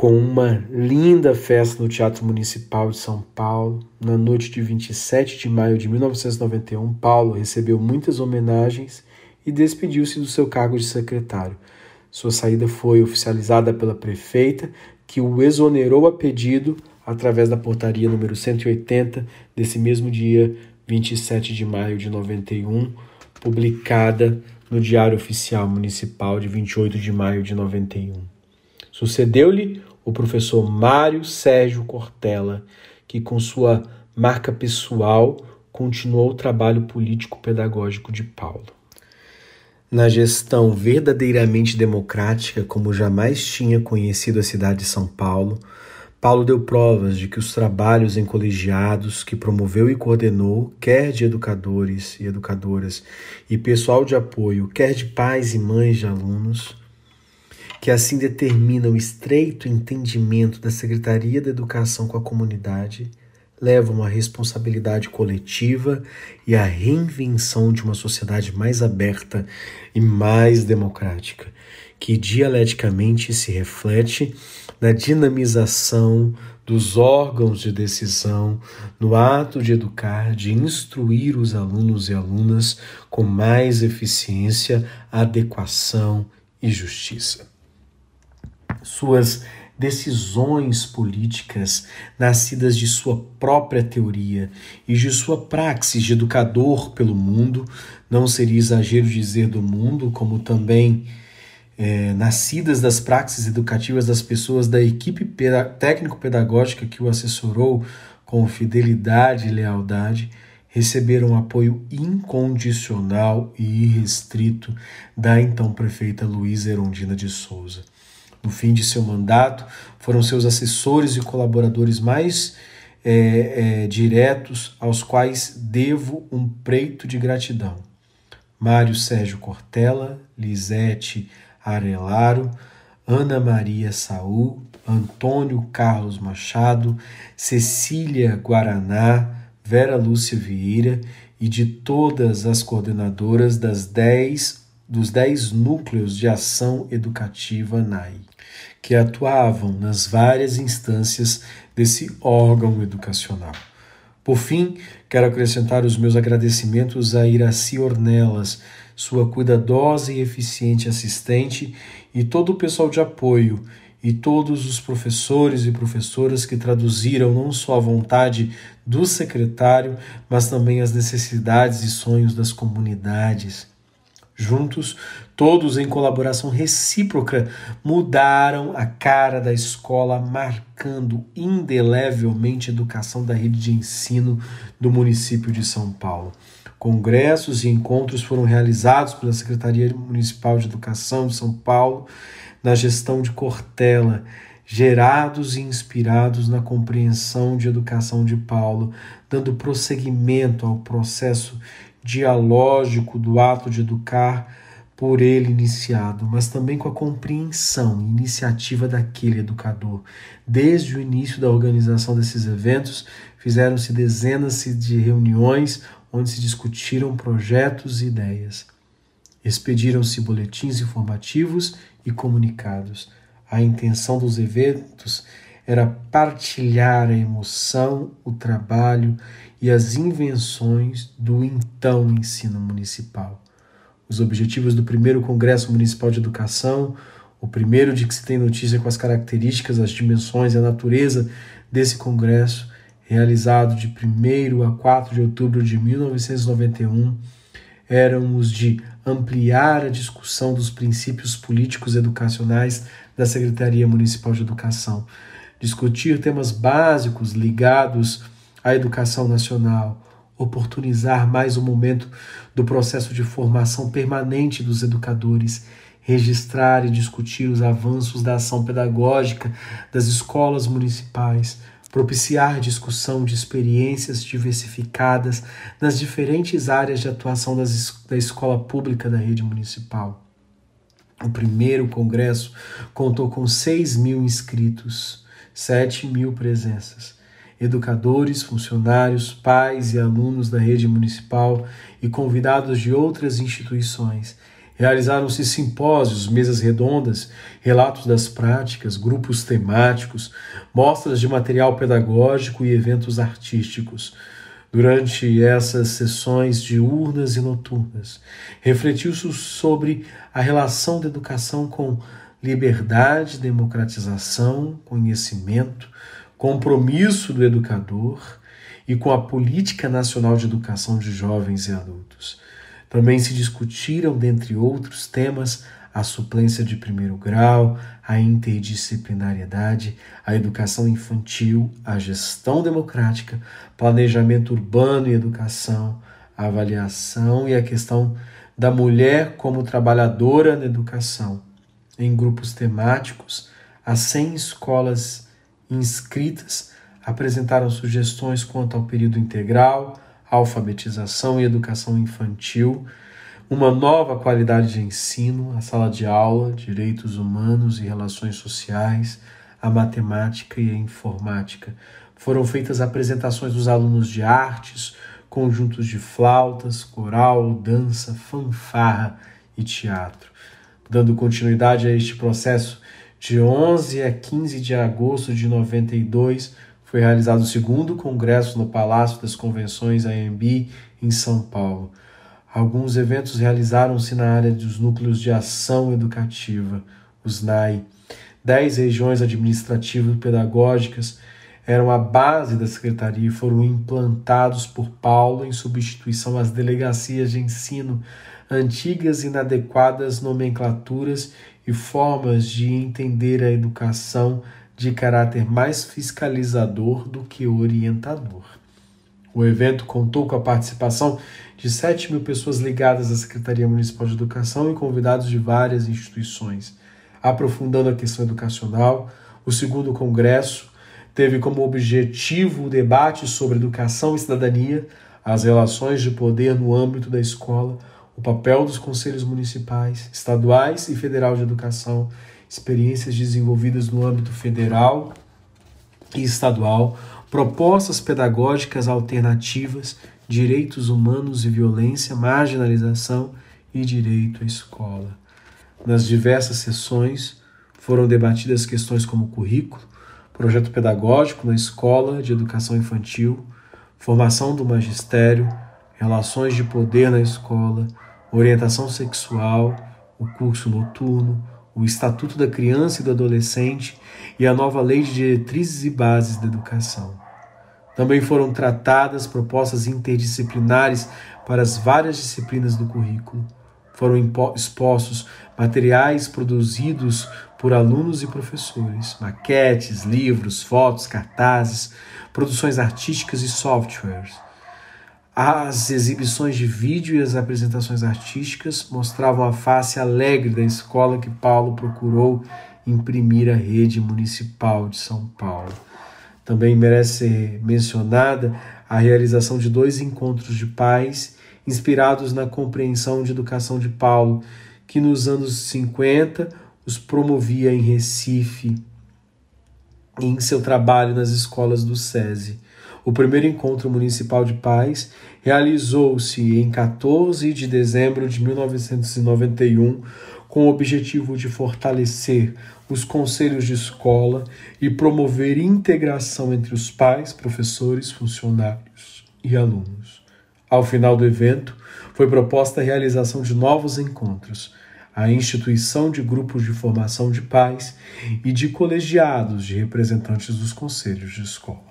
com uma linda festa no Teatro Municipal de São Paulo. Na noite de 27 de maio de 1991, Paulo recebeu muitas homenagens e despediu-se do seu cargo de secretário. Sua saída foi oficializada pela prefeita, que o exonerou a pedido através da portaria número 180 desse mesmo dia 27 de maio de 91, publicada no Diário Oficial Municipal de 28 de maio de 91. Sucedeu-lhe o professor Mário Sérgio Cortella, que com sua marca pessoal continuou o trabalho político-pedagógico de Paulo. Na gestão verdadeiramente democrática, como jamais tinha conhecido a cidade de São Paulo, Paulo deu provas de que os trabalhos em colegiados que promoveu e coordenou, quer de educadores e educadoras e pessoal de apoio, quer de pais e mães de alunos, que assim determina o estreito entendimento da Secretaria da Educação com a comunidade, levam à responsabilidade coletiva e à reinvenção de uma sociedade mais aberta e mais democrática, que dialeticamente se reflete na dinamização dos órgãos de decisão, no ato de educar, de instruir os alunos e alunas com mais eficiência, adequação e justiça. Suas decisões políticas nascidas de sua própria teoria e de sua praxis de educador pelo mundo, não seria exagero dizer do mundo, como também é, nascidas das praxis educativas das pessoas da equipe técnico-pedagógica que o assessorou com fidelidade e lealdade, receberam apoio incondicional e irrestrito da então prefeita Luísa Erundina de Souza. No fim de seu mandato, foram seus assessores e colaboradores mais é, é, diretos aos quais devo um preito de gratidão. Mário Sérgio Cortella, Lisete Arelaro, Ana Maria Saul, Antônio Carlos Machado, Cecília Guaraná, Vera Lúcia Vieira e de todas as coordenadoras das dez, dos dez núcleos de ação educativa NAI, que atuavam nas várias instâncias desse órgão educacional. Por fim, quero acrescentar os meus agradecimentos a Iraci Ornelas, sua cuidadosa e eficiente assistente, e todo o pessoal de apoio, e todos os professores e professoras que traduziram não só a vontade do secretário, mas também as necessidades e sonhos das comunidades. Juntos, todos em colaboração recíproca, mudaram a cara da escola, marcando indelevelmente a educação da rede de ensino do município de São Paulo. Congressos e encontros foram realizados pela Secretaria Municipal de Educação de São Paulo na gestão de Cortella, gerados e inspirados na compreensão de educação de Paulo, dando prosseguimento ao processo dialógico do ato de educar por ele iniciado, mas também com a compreensão e iniciativa daquele educador. Desde o início da organização desses eventos, fizeram-se dezenas de reuniões onde se discutiram projetos e ideias. Expediram-se boletins informativos e comunicados. A intenção dos eventos era partilhar a emoção, o trabalho e as invenções do então ensino municipal. Os objetivos do primeiro Congresso Municipal de Educação, o primeiro de que se tem notícia com as características, as dimensões e a natureza desse congresso, realizado de 1 a 4 de outubro de 1991, eram os de ampliar a discussão dos princípios políticos educacionais da Secretaria Municipal de Educação, discutir temas básicos ligados à educação nacional, oportunizar mais um momento do processo de formação permanente dos educadores, registrar e discutir os avanços da ação pedagógica das escolas municipais, propiciar discussão de experiências diversificadas nas diferentes áreas de atuação das, da escola pública da rede municipal. O primeiro congresso contou com 6 mil inscritos, 7 mil presenças. Educadores, funcionários, pais e alunos da rede municipal e convidados de outras instituições Realizaram-se simpósios, mesas redondas, relatos das práticas, grupos temáticos, mostras de material pedagógico e eventos artísticos. Durante essas sessões diurnas e noturnas, refletiu-se sobre a relação da educação com liberdade, democratização, conhecimento, compromisso do educador e com a Política Nacional de Educação de Jovens e Adultos. Também se discutiram, dentre outros temas, a suplência de primeiro grau, a interdisciplinariedade, a educação infantil, a gestão democrática, planejamento urbano e educação, a avaliação e a questão da mulher como trabalhadora na educação. Em grupos temáticos, as 100 escolas inscritas apresentaram sugestões quanto ao período integral, alfabetização e educação infantil, uma nova qualidade de ensino, a sala de aula, direitos humanos e relações sociais, a matemática e a informática. Foram feitas apresentações dos alunos de artes, conjuntos de flautas, coral, dança, fanfarra e teatro. Dando continuidade a este processo, de 11 a 15 de agosto de 92, foi realizado o segundo congresso no Palácio das Convenções AMB em São Paulo. Alguns eventos realizaram-se na área dos núcleos de ação educativa, os NAI. Dez regiões administrativas pedagógicas eram a base da secretaria e foram implantados por Paulo em substituição às delegacias de ensino, antigas e inadequadas nomenclaturas e formas de entender a educação de caráter mais fiscalizador do que orientador. O evento contou com a participação de 7 mil pessoas ligadas à Secretaria Municipal de Educação e convidados de várias instituições. Aprofundando a questão educacional, o segundo congresso teve como objetivo o debate sobre educação e cidadania, as relações de poder no âmbito da escola, o papel dos conselhos municipais, estaduais e federal de educação, experiências desenvolvidas no âmbito federal e estadual, propostas pedagógicas alternativas direitos humanos e violência, marginalização e direito à escola. Nas diversas sessões foram debatidas questões como currículo, projeto pedagógico na escola de educação infantil, formação do magistério, relações de poder na escola, orientação sexual, o curso noturno, o Estatuto da Criança e do Adolescente e a nova Lei de Diretrizes e Bases da Educação. Também foram tratadas propostas interdisciplinares para as várias disciplinas do currículo. Foram expostos materiais produzidos por alunos e professores, maquetes, livros, fotos, cartazes, produções artísticas e softwares. As exibições de vídeo e as apresentações artísticas mostravam a face alegre da escola que Paulo procurou imprimir à rede municipal de São Paulo. Também merece ser mencionada a realização de dois encontros de pais inspirados na compreensão de educação de Paulo, que nos anos 50 os promovia em Recife em seu trabalho nas escolas do SESI. O primeiro encontro municipal de pais realizou-se em 14 de dezembro de 1991 com o objetivo de fortalecer os conselhos de escola e promover integração entre os pais, professores, funcionários e alunos. Ao final do evento, foi proposta a realização de novos encontros, a instituição de grupos de formação de pais e de colegiados de representantes dos conselhos de escola.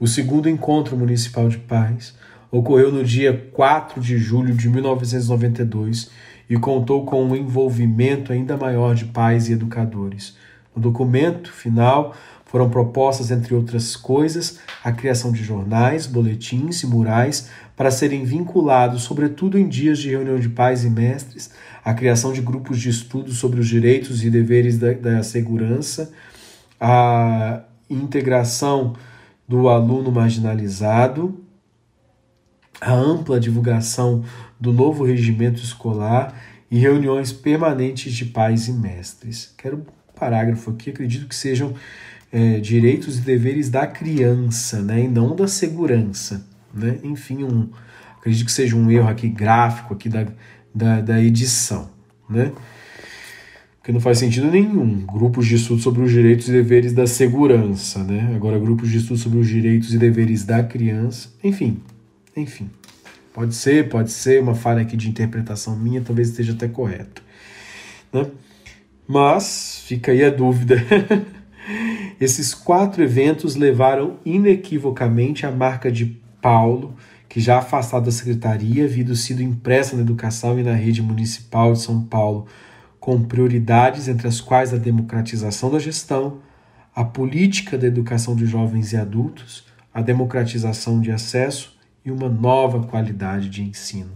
O segundo encontro municipal de pais ocorreu no dia 4 de julho de 1992 e contou com um envolvimento ainda maior de pais e educadores. No documento final foram propostas, entre outras coisas, a criação de jornais, boletins e murais para serem vinculados, sobretudo em dias de reunião de pais e mestres, a criação de grupos de estudo sobre os direitos e deveres da, da segurança, a integração do aluno marginalizado, a ampla divulgação do novo regimento escolar e reuniões permanentes de pais e mestres. Quero um parágrafo aqui, acredito que sejam é, direitos e deveres da criança, né, e não da segurança. Né? Enfim, um, acredito que seja um erro aqui gráfico aqui da, da, da edição. Né? Porque não faz sentido nenhum. Grupos de estudo sobre os direitos e deveres da segurança, né? Agora, grupos de estudo sobre os direitos e deveres da criança. Enfim, enfim. Pode ser, pode ser uma falha aqui de interpretação minha, talvez esteja até correto. Né? Mas fica aí a dúvida. Esses quatro eventos levaram inequivocamente a marca de Paulo, que já afastado da secretaria, havido sido impressa na educação e na rede municipal de São Paulo, com prioridades entre as quais a democratização da gestão, a política da educação de jovens e adultos, a democratização de acesso e uma nova qualidade de ensino.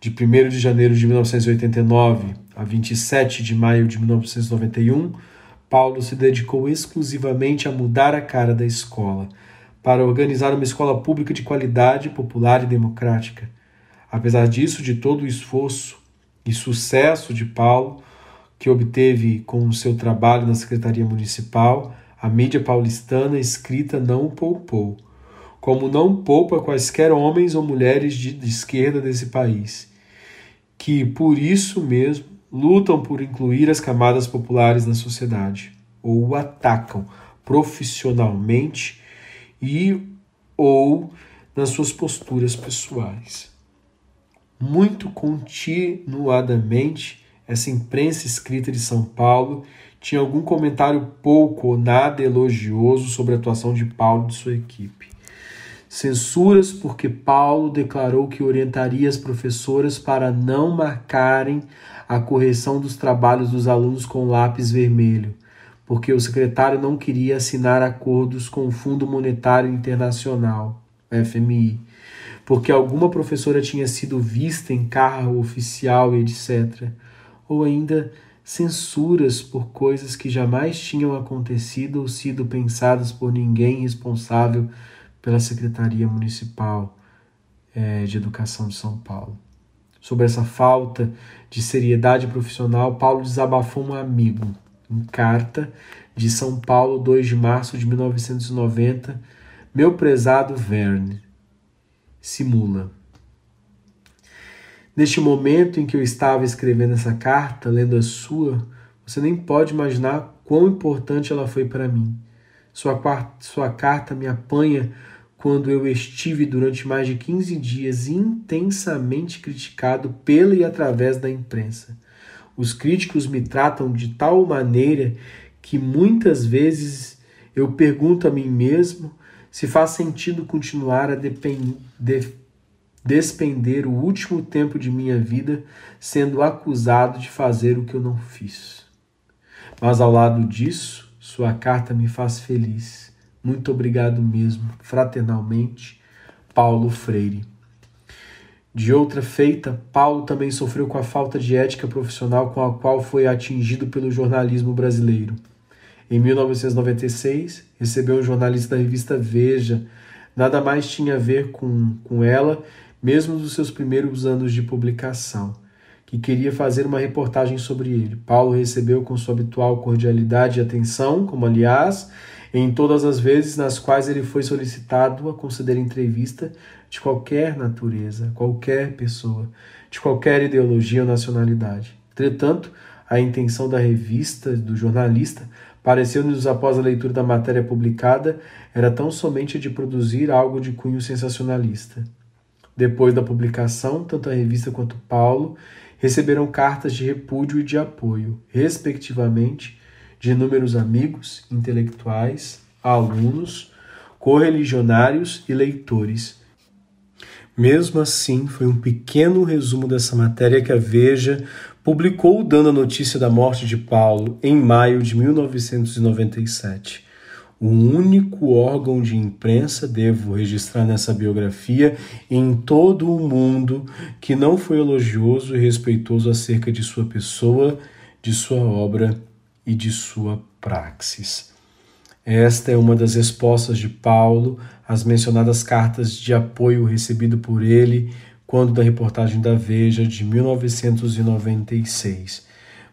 De 1 de janeiro de 1989 a 27 de maio de 1991, Paulo se dedicou exclusivamente a mudar a cara da escola, para organizar uma escola pública de qualidade, popular e democrática. Apesar disso, de todo o esforço e sucesso de Paulo, que obteve com o seu trabalho na Secretaria Municipal, a mídia paulistana escrita não poupou, como não poupa quaisquer homens ou mulheres de, de esquerda desse país, que por isso mesmo lutam por incluir as camadas populares na sociedade, ou o atacam profissionalmente e ou nas suas posturas pessoais. Muito continuadamente, essa imprensa escrita de São Paulo tinha algum comentário pouco ou nada elogioso sobre a atuação de Paulo e de sua equipe. Censuras porque Paulo declarou que orientaria as professoras para não marcarem a correção dos trabalhos dos alunos com lápis vermelho, porque o secretário não queria assinar acordos com o Fundo Monetário Internacional, FMI, porque alguma professora tinha sido vista em carro oficial e etc. Ou ainda censuras por coisas que jamais tinham acontecido ou sido pensadas por ninguém responsável pela Secretaria Municipal é, de Educação de São Paulo. Sobre essa falta de seriedade profissional, Paulo desabafou um amigo em carta de São Paulo, 2 de março de 1990. Meu prezado Verne, simula. Neste momento em que eu estava escrevendo essa carta, lendo a sua, você nem pode imaginar quão importante ela foi para mim. Sua, sua carta me apanha quando eu estive durante mais de 15 dias intensamente criticado pela e através da imprensa. Os críticos me tratam de tal maneira que muitas vezes eu pergunto a mim mesmo se faz sentido continuar a despender o último tempo de minha vida sendo acusado de fazer o que eu não fiz. Mas ao lado disso, sua carta me faz feliz muito obrigado mesmo, fraternalmente, Paulo Freire. De outra feita, Paulo também sofreu com a falta de ética profissional com a qual foi atingido pelo jornalismo brasileiro. Em 1996, recebeu um jornalista da revista Veja, nada mais tinha a ver com, com ela, mesmo nos seus primeiros anos de publicação, que queria fazer uma reportagem sobre ele. Paulo recebeu com sua habitual cordialidade e atenção, como aliás em todas as vezes nas quais ele foi solicitado a conceder entrevista de qualquer natureza, qualquer pessoa, de qualquer ideologia ou nacionalidade. Entretanto, a intenção da revista, do jornalista, pareceu-nos após a leitura da matéria publicada, era tão somente de produzir algo de cunho sensacionalista. Depois da publicação, tanto a revista quanto Paulo receberam cartas de repúdio e de apoio, respectivamente, de inúmeros amigos, intelectuais, alunos, correligionários e leitores. Mesmo assim, foi um pequeno resumo dessa matéria que a Veja publicou dando a notícia da morte de Paulo em maio de 1997. O único órgão de imprensa, devo registrar nessa biografia, em todo o mundo que não foi elogioso e respeitoso acerca de sua pessoa, de sua obra e de sua praxis. Esta é uma das respostas de Paulo às mencionadas cartas de apoio recebido por ele quando da reportagem da Veja de 1996.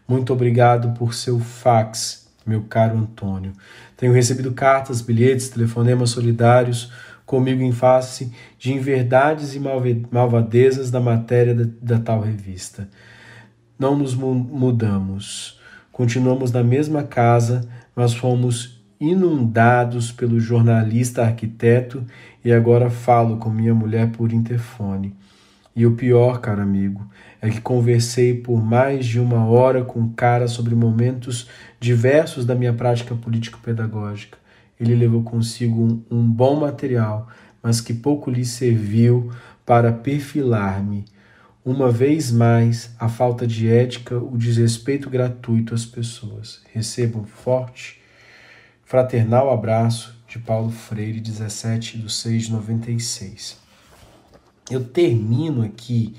Muito obrigado por seu fax, meu caro Antônio. Tenho recebido cartas, bilhetes, telefonemas solidários comigo em face de inverdades e malvadezas da matéria da, da tal revista. Não nos mudamos Continuamos na mesma casa, mas fomos inundados pelo jornalista arquiteto e agora falo com minha mulher por interfone. E o pior, caro amigo, é que conversei por mais de uma hora com o cara sobre momentos diversos da minha prática político-pedagógica. Ele levou consigo um, um bom material, mas que pouco lhe serviu para perfilar-me. Uma vez mais, a falta de ética, o desrespeito gratuito às pessoas. Recebo um forte, fraternal abraço de Paulo Freire, 17 de 6 de 96. Eu termino aqui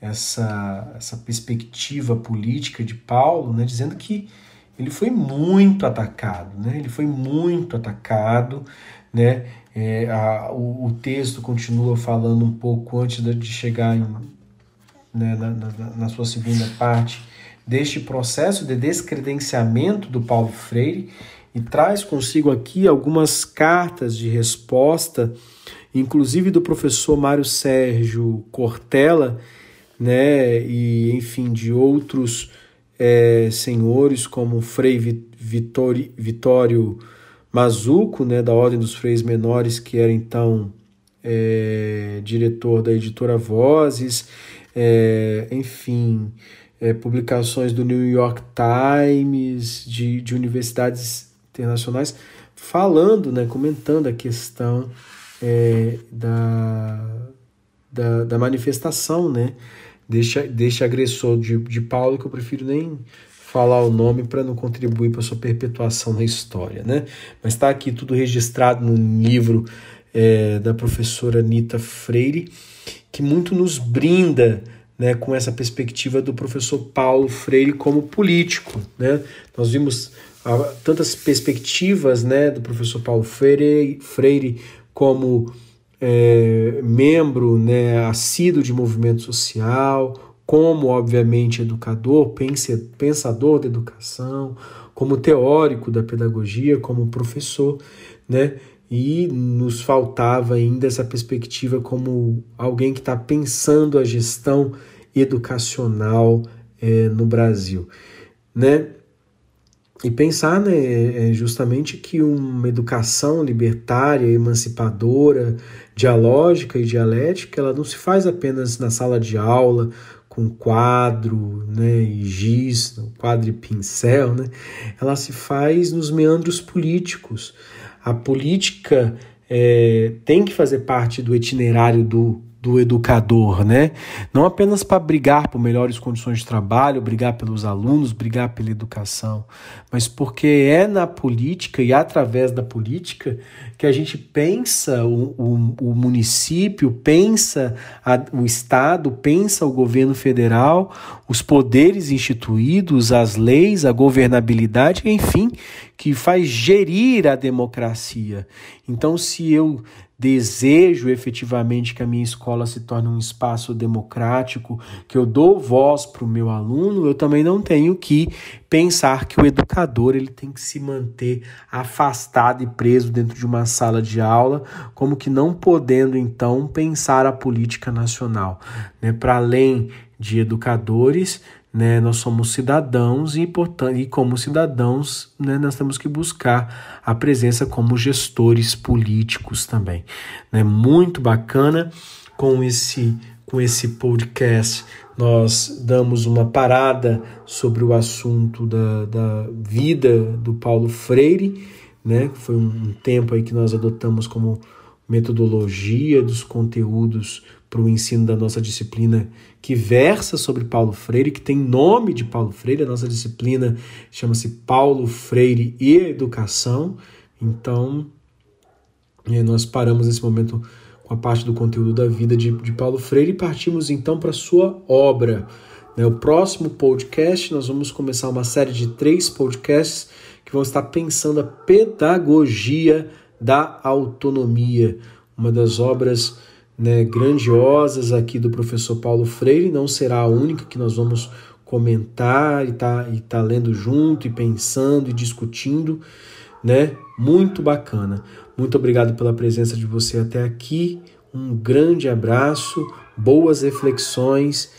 essa, essa perspectiva política de Paulo, né, dizendo que ele foi muito atacado, né? Ele foi muito atacado, né? É, a, o, o, texto continua falando um pouco antes de chegar em, né, na, na, na sua segunda parte deste processo de descredenciamento do Paulo Freire e traz consigo aqui algumas cartas de resposta, inclusive do professor Mário Sérgio Cortella, né, e enfim, de outros é, senhores como Frei Vitório, Mazuco, né, da Ordem dos Freis Menores, que era então é, diretor da editora Vozes, é, enfim, é, publicações do New York Times, de, de universidades internacionais, falando, né, comentando a questão é, da, da, da manifestação, né, deste, deste agressor de, de Paulo, que eu prefiro nem falar o nome para não contribuir para sua perpetuação na história, né? Mas está aqui tudo registrado no livro é, da professora Anita Freire, que muito nos brinda né, com essa perspectiva do professor Paulo Freire como político. Né? Nós vimos ah, tantas perspectivas né, do professor Paulo Freire, Freire como é, membro né, assíduo de movimento social, como, obviamente, educador, pensador da educação, como teórico da pedagogia, como professor, né? E nos faltava ainda essa perspectiva como alguém que está pensando a gestão educacional é, no Brasil, né? E pensar né, é justamente que uma educação libertária, emancipadora, dialógica e dialética, ela não se faz apenas na sala de aula, com quadro né, e giz, quadro e pincel, né, ela se faz nos meandros políticos. A política é, tem que fazer parte do itinerário do do educador, né? Não apenas para brigar por melhores condições de trabalho, brigar pelos alunos, brigar pela educação, mas porque é na política e através da política que a gente pensa o, o, o município, pensa a, o Estado, pensa o governo federal, os poderes instituídos, as leis, a governabilidade, enfim, que faz gerir a democracia. Então, se eu desejo efetivamente que a minha escola se torne um espaço democrático, que eu dou voz para o meu aluno, eu também não tenho que pensar que o educador ele tem que se manter afastado e preso dentro de uma sala de aula, como que não podendo então pensar a política nacional, né? Para além de educadores, né, nós somos cidadãos e, e como cidadãos, né, nós temos que buscar a presença como gestores políticos também. Né? Muito bacana com esse, com esse podcast. Nós damos uma parada sobre o assunto da, da vida do Paulo Freire, né? Foi um tempo aí que nós adotamos como metodologia dos conteúdos para o ensino da nossa disciplina que versa sobre Paulo Freire, que tem nome de Paulo Freire. A nossa disciplina chama-se Paulo Freire e Educação. Então, nós paramos nesse momento com a parte do conteúdo da vida de, de Paulo Freire e partimos então para sua obra. Né? próximo podcast, nós vamos começar uma série de três podcasts que vão estar pensando a pedagogia da autonomia, uma das obras né, grandiosas aqui do professor Paulo Freire, não será a única que nós vamos comentar e tá, e tá lendo junto e pensando e discutindo, né? Muito bacana. Muito obrigado pela presença de você até aqui. Um grande abraço, boas reflexões